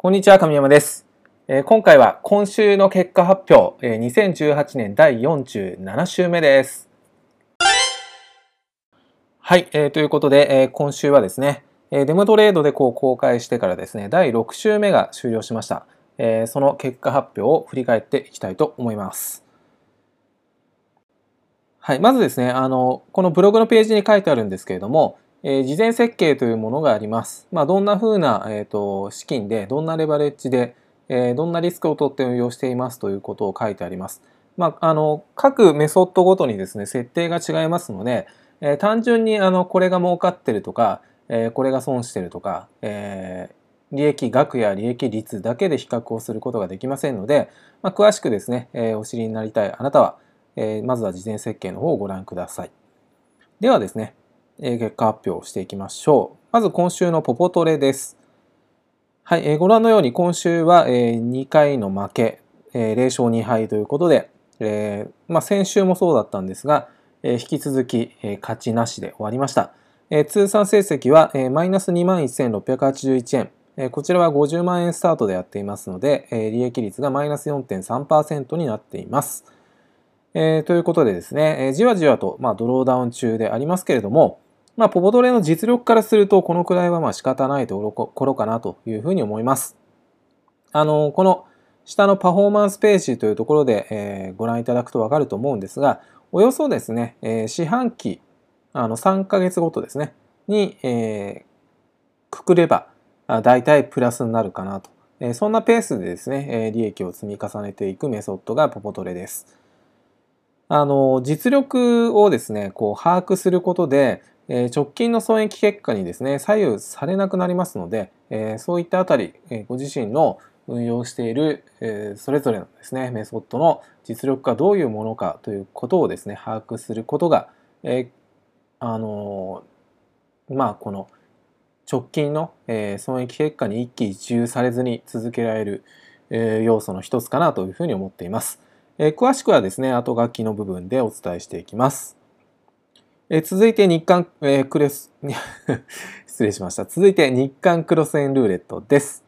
こんにちは、神山です。え今回は今週の結果発表、えー2018年第47週目です。はい、えーということで、えー今週はですね、えデモトレードでこう公開してからですね、第6週目が終了しました。えーその結果発表を振り返っていきたいと思います。はい、まずですね、あの、このブログのページに書いてあるんですけれども、えー事前設計というものがあります。まあ、どんな風な、えー、と資金で、どんなレバレッジで、えーどんなリスクを取って運用していますということを書いてあります。まあ、あの各メソッドごとにですね、設定が違いますので、えー単純にあのこれが儲かってるとか、えこれが損してるとか、え利益額や利益率だけで比較をすることができませんので、まあ、詳しくですね、えお知りになりたいあなたは、えまずは事前設計の方をご覧ください。ではですね、えー結果発表をしていきましょう。まず今週のポポトレです。はい、えーご覧のように今週は、えー2回の負け、えー0勝2敗ということで、えーまあ、先週もそうだったんですが、え引き続き、え勝ちなしで終わりました。え通算成績は、えマイナス21,681円、えこちらは50万円スタートでやっていますので、え利益率がマイナス4.3%になっています。えーということでですね、えーじわじわと、まあ、ドローダウン中でありますけれども、まあ、ポポトレの実力からすると、このくらいはまあ仕方ないところかなというふうに思います。あの、この下のパフォーマンスページというところで、えーご覧いただくとわかると思うんですが、およそですね、えー四半期、あの3ヶ月ごとですね、に、えーくくれば、あ大体プラスになるかなと。えーそんなペースでですね、えー利益を積み重ねていくメソッドがポポトレです。あの実力をですねこう把握することで、直近の損益結果にですね左右されなくなりますので、そういったあたり、ご自身の運用している、それぞれのですねメソッドの実力がどういうものかということをですね把握することが、あのまあこの直近の、損益結果に一喜一憂されずに続けられる、要素の一つかなというふうに思っています。詳しくはですね、後書きの部分でお伝えしていきます。え続いて日韓、えークレス、失礼しました。続いて日韓クロス円ルーレットです。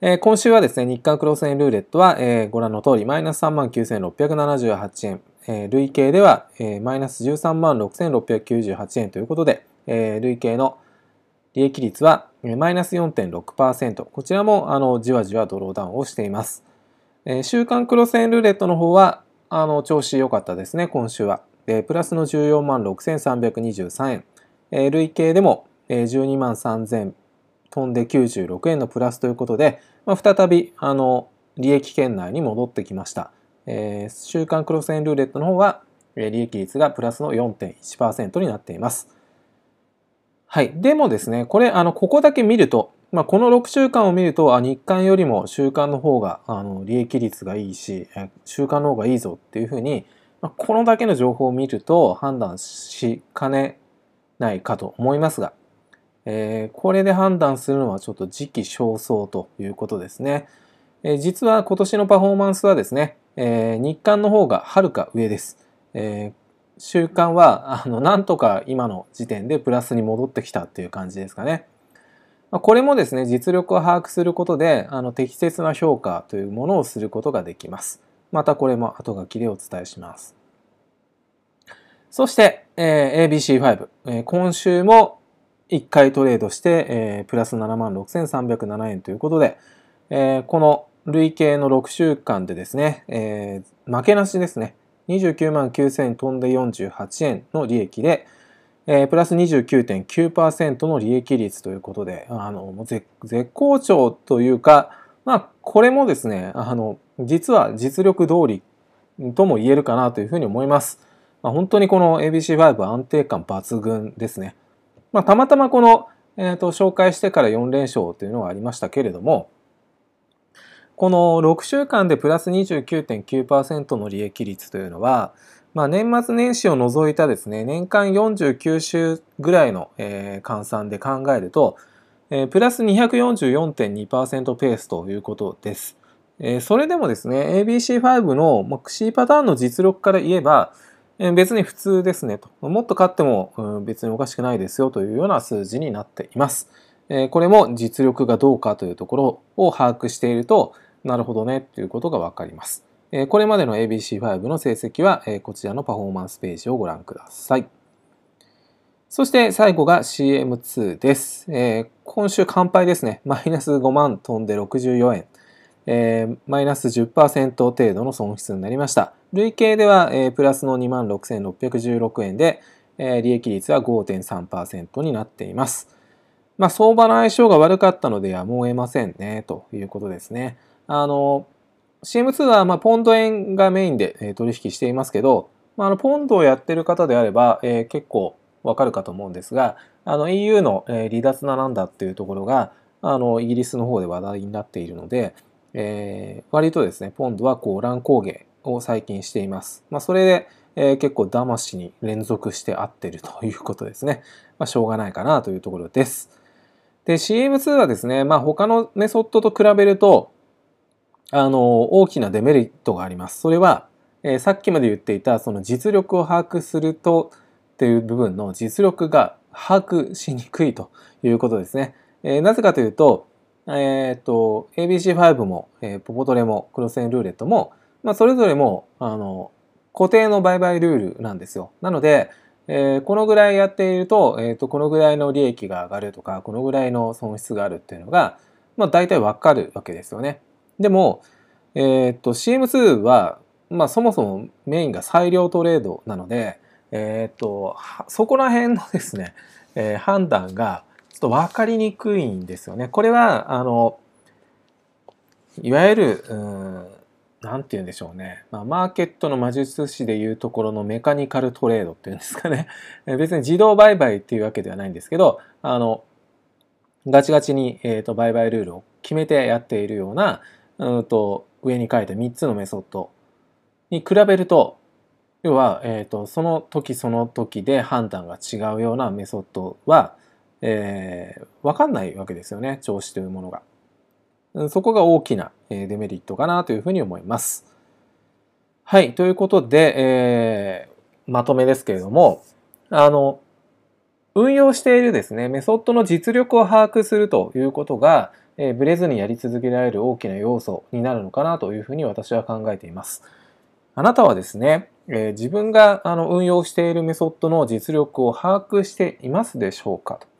えー今週はですね、日韓クロス円ルーレットは、えーご覧の通り、マイナス39,678円、えー累計では、えマイナス136,698円ということで、え累計の利益率は、えマイナス4.6%。こちらも、あの、じわじわドローダウンをしています。え週間クロス円ルーレットの方は、あの、調子良かったですね、今週は。えープラスの14万6323円。えー累計でも、えー12万3000飛んで96円のプラスということで、まあ、再び、あの、利益圏内に戻ってきました。えー週間クロス円ルーレットの方は、えー利益率がプラスの4.1%になっています。はい。でもですね、これ、あの、ここだけ見ると、まあ、この6週間を見ると、あ、日間よりも週間の方が、あの、利益率がいいし、え週間の方がいいぞっていうふうに、このだけの情報を見ると判断しかねないかと思いますが、えーこれで判断するのはちょっと時期尚早ということですね。えー実は今年のパフォーマンスはですね、えー日間の方がはるか上です。え週間はあのなんとか今の時点でプラスに戻ってきたっていう感じですかね。まこれもですね実力を把握することであの適切な評価というものをすることができます。またこれも後書きでお伝えします。そして、えー ABC5、えー今週も1回トレードして、えープラス7万6307円ということで、えーこの累計の6週間でですね、えー負けなしですね。29万9000飛んで48円の利益で、えープラス29.9%の利益率ということで、あの、絶好調というか、まあ、これもですね、あの、実は実力通りとも言えるかなというふうに思います。まあ、本当にこの ABC5 安定感抜群ですね。まあ、たまたまこの、えーと紹介してから4連勝というのがありましたけれども、この6週間でプラス29.9%の利益率というのは、まあ、年末年始を除いたですね、年間49週ぐらいの、えー換算で考えると、えープラス244.2%ペースということです。えーそれでもですね、ABC5 の、まあ、C パターンの実力から言えば、えー別に普通ですねと。もっと勝っても、うん別におかしくないですよというような数字になっています。えこれも実力がどうかというところを把握していると、なるほどねということがわかります。えこれまでの ABC5 の成績は、えこちらのパフォーマンスページをご覧ください。そして最後が CM2 です。えー、今週乾杯ですね。マイナス5万飛んで64円。えー、マイナス10%程度の損失になりました。累計では、えー、プラスの2万6616円で、えー、利益率は5.3%になっています。まあ、相場の相性が悪かったのでやむを得ませんね、ということですね。あの、CM2 は、まあ、ポンド円がメインで、えー、取引していますけど、まあ、あのポンドをやってる方であれば、えー、結構わかるかと思うんですが、あの EU の離脱ななんだっていうところが、あのイギリスの方で話題になっているので、えー、割とですね、ポンドはこう乱高下を最近しています。まあ、それで、えー、結構騙しに連続して合ってるということですね。まあ、しょうがないかなというところです。で、CM2 はですね、まあ、他のメソッドと比べると、あの、大きなデメリットがあります。それは、えー、さっきまで言っていた、その実力を把握すると、っていう部分の実力が把握しにくいということですね。えー、なぜかというと、えっ、ー、と、ABC5 も、えー、ポポトレも、クロスエンルーレットも、まあ、それぞれも、あの、固定の売買ルールなんですよ。なので、えー、このぐらいやっていると、えっ、ー、と、このぐらいの利益が上がるとか、このぐらいの損失があるっていうのが、まあ、大体わかるわけですよね。でも、えっ、ー、と、CM2 は、まあ、そもそもメインが裁量トレードなので、えっ、と、そこら辺のですね、え、判断がちょっと分かりにくいんですよね。これは、あの、いわゆる、うん、なんて言うんでしょうね。まあ、マーケットの魔術師でいうところのメカニカルトレードっていうんですかね。別に自動売買っていうわけではないんですけど、あの、ガチガチに、えーと、売買ルールを決めてやっているような、うんと、上に書いた3つのメソッドに比べると、要は、えーと、その時その時で判断が違うようなメソッドは、えー、分かんないわけですよね調子というものが。そこが大きなデメリットかなというふうに思います。はい。ということで、えー、まとめですけれども、あの、運用しているですね、メソッドの実力を把握するということが、えー、ブレずにやり続けられる大きな要素になるのかなというふうに私は考えています。あなたはですね、えー、自分があの運用しているメソッドの実力を把握していますでしょうかと。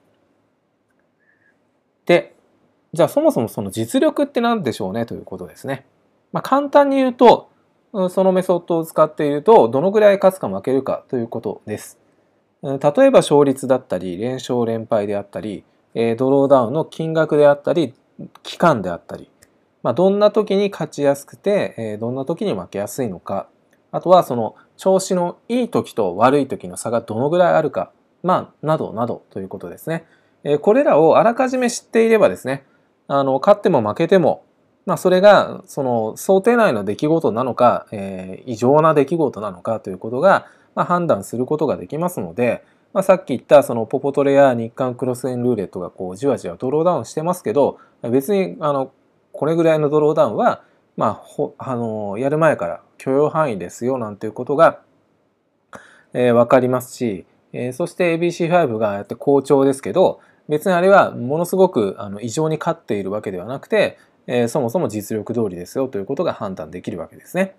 で、じゃあそもそもその実力って何でしょうねということですね。まあ、簡単に言うと、そのメソッドを使っているとどのぐらい勝つか負けるかということです。例えば勝率だったり、連勝連敗であったり、ドローダウンの金額であったり、期間であったり、まあ、どんな時に勝ちやすくて、どんな時に負けやすいのかあとはその調子のいい時と悪い時の差がどのぐらいあるか、まあ、などなどということですね。えこれらをあらかじめ知っていればですね、あの、勝っても負けても、まあ、それが、その、想定内の出来事なのか、えー、異常な出来事なのかということが、まあ、判断することができますので、まあ、さっき言ったそのポポトレや日韓クロスエンルーレットがこうじわじわドローダウンしてますけど別にあのこれぐらいのドローダウンはまあ、ほあのやる前から許容範囲ですよなんていうことが、えー、分かりますし、えー、そして ABC5 がやって好調ですけど別にあれはものすごくあの異常に勝っているわけではなくて、えー、そもそも実力通りですよということが判断できるわけですね。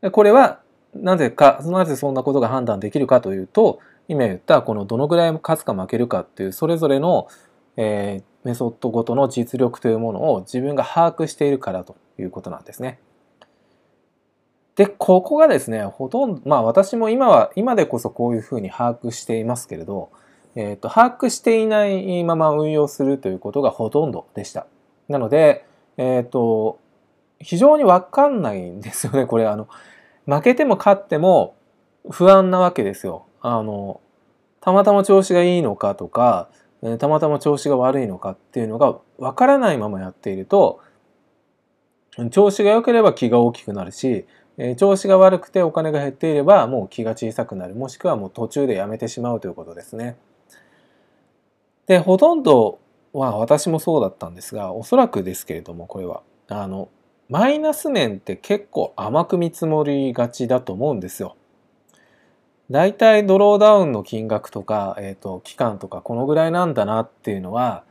でこれはなぜかなぜそんなことが判断できるかというと今言ったこのどのぐらい勝つか負けるかっていうそれぞれの、えー、メソッドごとの実力というものを自分が把握しているからということなんですね。で、ここがですね、ほとんど、まあ私も今は、今でこそこういうふうに把握していますけれど、えっ、ー、と、把握していないまま運用するということがほとんどでした。なので、えっ、ー、と、非常にわかんないんですよね、これ。あの、負けても勝っても不安なわけですよ。あの、たまたま調子がいいのかとか、たまたま調子が悪いのかっていうのがわからないままやっていると、調子が良ければ気が大きくなるし、え調子が悪くてお金が減っていればもう気が小さくなるもしくはもう途中でやめてしまうということですね。でほとんどは私もそうだったんですがおそらくですけれどもこれはあのマイナス面って結構甘く見積もりがちだと思うんですよ。大体ドローダウンの金額とか、えーと、期間とかこのぐらいなんだなっていうのは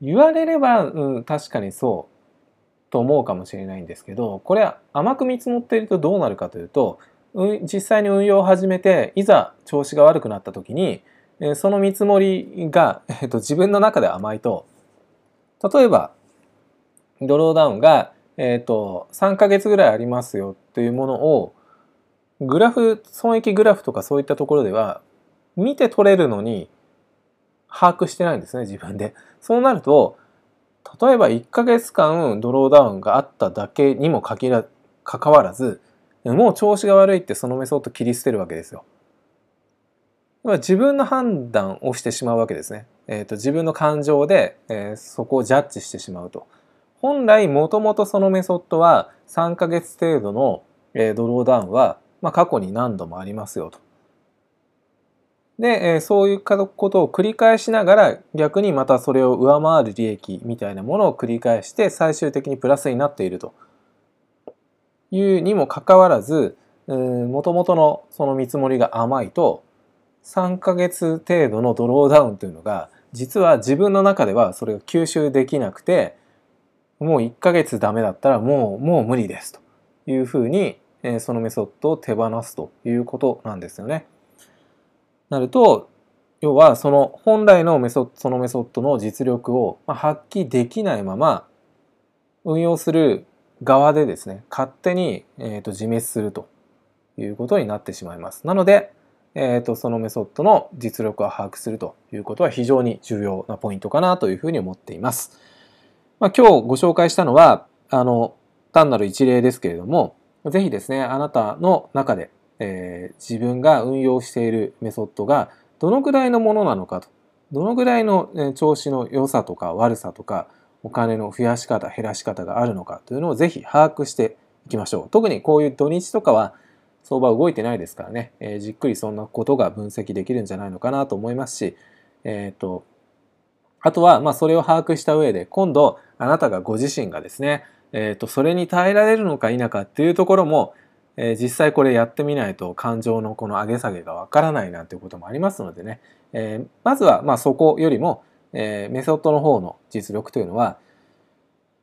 言われれば、うん、確かにそうと思うかもしれないんですけどこれ甘く見積もっているとどうなるかというと、実際に運用を始めていざ調子が悪くなった時に、その見積もりが、えーと、自分の中で甘いと例えばドローダウンが、えーと、3ヶ月ぐらいありますよというものをグラフ損益グラフとかそういったところでは見て取れるのに把握してないんですね自分で。そうなると例えば1ヶ月間ドローダウンがあっただけにもかかわらずもう調子が悪いってそのメソッド切り捨てるわけですよ。自分の判断をしてしまうわけですね。えーと、自分の感情で、えー、そこをジャッジしてしまうと。本来もともとそのメソッドは3ヶ月程度の、えー、ドローダウンは、まあ、過去に何度もありますよと。で、え、そういうことを繰り返しながら逆にまたそれを上回る利益みたいなものを繰り返して最終的にプラスになっているというにもかかわらずもともとのその見積もりが甘いと3ヶ月程度のドローダウンというのが実は自分の中ではそれが吸収できなくてもう1ヶ月ダメだったらもうもう無理ですというふうにそのメソッドを手放すということなんですよね。なると要はその本来のメソッドそのメソッドの実力を発揮できないまま運用する側でですね勝手に、えー、と自滅するということになってしまいます。なので、えー、とそのメソッドの実力を把握するということは非常に重要なポイントかなというふうに思っています。まあ、今日ご紹介したのはあの単なる一例ですけれども是非ですねあなたの中でえー、自分が運用しているメソッドがどのぐらいのものなのかと。どのぐらいの、調子の良さとか悪さとかお金の増やし方減らし方があるのかというのをぜひ把握していきましょう。特にこういう土日とかは相場動いてないですからね、えー、じっくりそんなことが分析できるんじゃないのかなと思いますし、えっ、ー、とあとはまあそれを把握した上で今度あなたがご自身がですね、えー、とそれに耐えられるのか否かっていうところもえー、実際これやってみないと感情のこの上げ下げがわからないなんていうこともありますのでね、えー、まずはまあそこよりも、えー、メソッドの方の実力というのは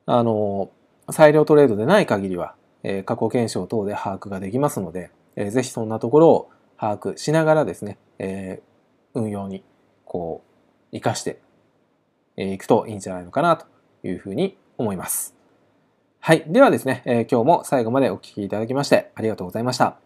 あの裁量トレードでない限りは、え、過去検証等で把握ができますので、えー、ぜひそんなところを把握しながらですね、えー、運用にこう生かしていくといいんじゃないのかなというふうに思います。はい。ではですね、えー、今日も最後までお聴きいただきましてありがとうございました。